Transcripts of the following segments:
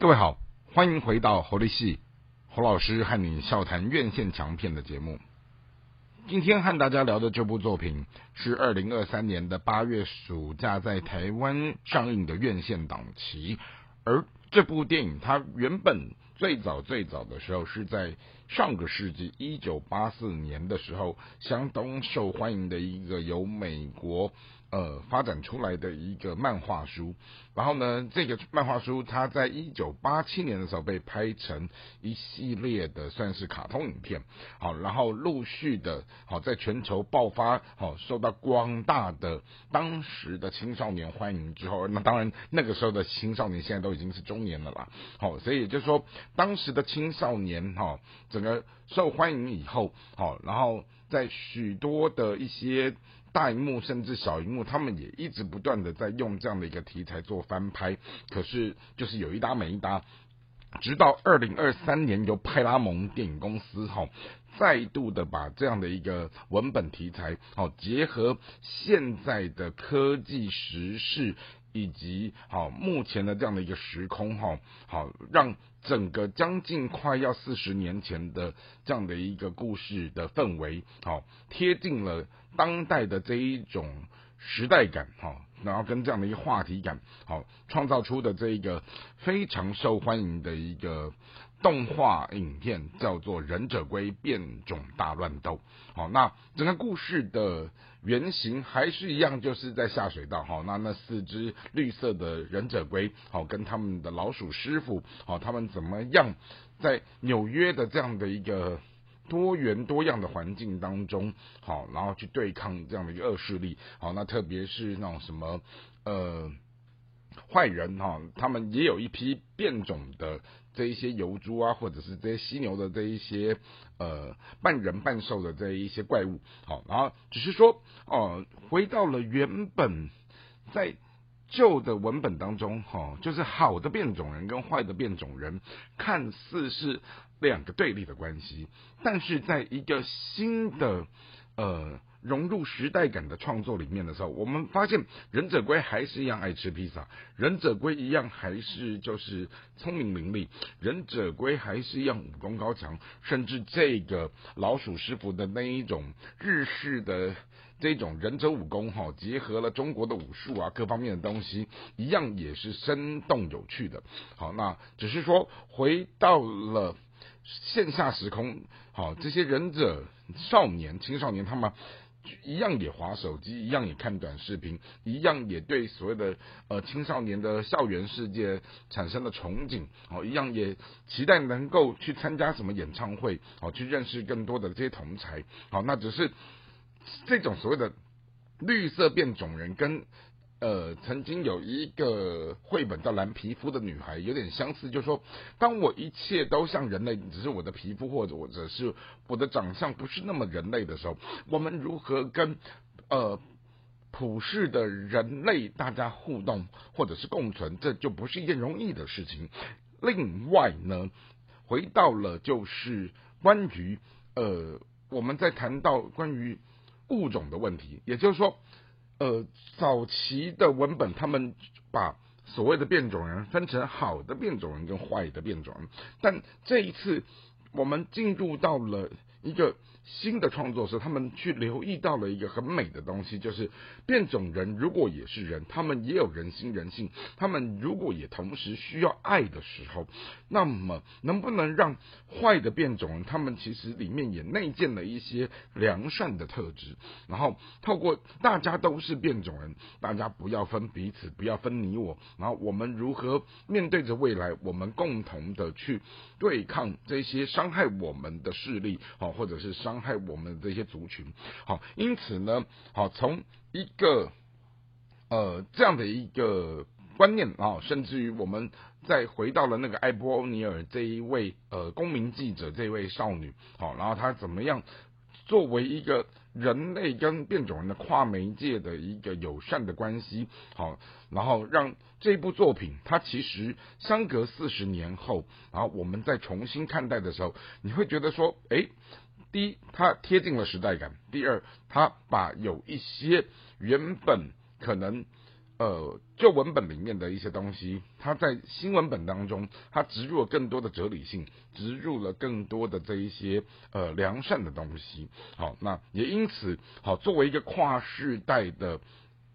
各位好，欢迎回到侯立戏侯老师和你笑谈院线强片的节目。今天和大家聊的这部作品是二零二三年的八月暑假在台湾上映的院线档期，而这部电影它原本最早最早的时候是在上个世纪一九八四年的时候，相当受欢迎的一个由美国。呃，发展出来的一个漫画书，然后呢，这个漫画书它在一九八七年的时候被拍成一系列的算是卡通影片，好，然后陆续的，好，在全球爆发，好，受到广大的当时的青少年欢迎之后，那当然那个时候的青少年现在都已经是中年了啦，好，所以就是说，当时的青少年，哈，整个受欢迎以后，好，然后在许多的一些。大荧幕甚至小荧幕，他们也一直不断的在用这样的一个题材做翻拍，可是就是有一搭没一搭，直到二零二三年由派拉蒙电影公司哈再度的把这样的一个文本题材好结合现在的科技时事。以及好目前的这样的一个时空哈，好让整个将近快要四十年前的这样的一个故事的氛围，好贴近了当代的这一种时代感哈，然后跟这样的一个话题感，好创造出的这一个非常受欢迎的一个动画影片，叫做《忍者龟变种大乱斗》。好，那整个故事的。原型还是一样，就是在下水道好。那那四只绿色的忍者龟，好跟他们的老鼠师傅，好他们怎么样在纽约的这样的一个多元多样的环境当中，好然后去对抗这样的一个恶势力。好，那特别是那种什么呃坏人哈，他们也有一批变种的。这一些油猪啊，或者是这些犀牛的这一些呃半人半兽的这一些怪物，好，然后只是说哦，回到了原本在旧的文本当中，哈，就是好的变种人跟坏的变种人看似是两个对立的关系，但是在一个新的呃。融入时代感的创作里面的时候，我们发现忍者龟还是一样爱吃披萨，忍者龟一样还是就是聪明伶俐，忍者龟还是一样武功高强，甚至这个老鼠师傅的那一种日式的这种忍者武功哈，结合了中国的武术啊各方面的东西，一样也是生动有趣的。好，那只是说回到了线下时空，好，这些忍者少年、青少年他们。一样也划手机，一样也看短视频，一样也对所谓的呃青少年的校园世界产生了憧憬，哦，一样也期待能够去参加什么演唱会，哦，去认识更多的这些同才，好，那只是这种所谓的绿色变种人跟。呃，曾经有一个绘本叫《蓝皮肤的女孩》，有点相似，就是说，当我一切都像人类，只是我的皮肤或者或者是我的长相不是那么人类的时候，我们如何跟呃普世的人类大家互动或者是共存，这就不是一件容易的事情。另外呢，回到了就是关于呃，我们在谈到关于物种的问题，也就是说。呃，早期的文本，他们把所谓的变种人分成好的变种人跟坏的变种人，但这一次我们进入到了一个。新的创作时，他们去留意到了一个很美的东西，就是变种人如果也是人，他们也有人心人性，他们如果也同时需要爱的时候，那么能不能让坏的变种人，他们其实里面也内建了一些良善的特质，然后透过大家都是变种人，大家不要分彼此，不要分你我，然后我们如何面对着未来，我们共同的去对抗这些伤害我们的势力，好，或者是伤。害我们这些族群，好，因此呢，好，从一个呃这样的一个观念啊，甚至于我们再回到了那个埃博尼尔这一位呃公民记者这位少女，好，然后她怎么样作为一个人类跟变种人的跨媒介的一个友善的关系，好，然后让这部作品它其实相隔四十年后，然后我们再重新看待的时候，你会觉得说，哎。第一，它贴近了时代感；第二，它把有一些原本可能呃旧文本里面的一些东西，它在新文本当中，它植入了更多的哲理性，植入了更多的这一些呃良善的东西。好，那也因此，好作为一个跨世代的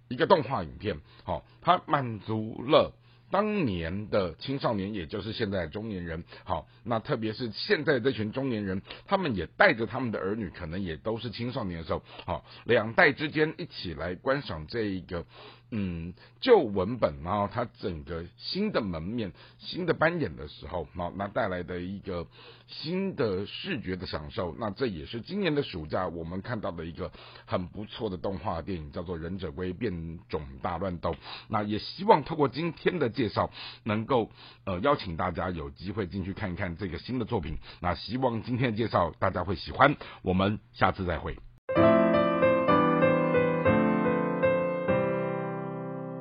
一个动画影片，好，它满足了。当年的青少年，也就是现在中年人，好，那特别是现在这群中年人，他们也带着他们的儿女，可能也都是青少年的时候，好，两代之间一起来观赏这一个。嗯，旧文本，然后它整个新的门面、新的扮演的时候，那那带来的一个新的视觉的享受，那这也是今年的暑假我们看到的一个很不错的动画电影，叫做《忍者龟变种大乱斗》。那也希望透过今天的介绍，能够呃邀请大家有机会进去看一看这个新的作品。那希望今天的介绍大家会喜欢，我们下次再会。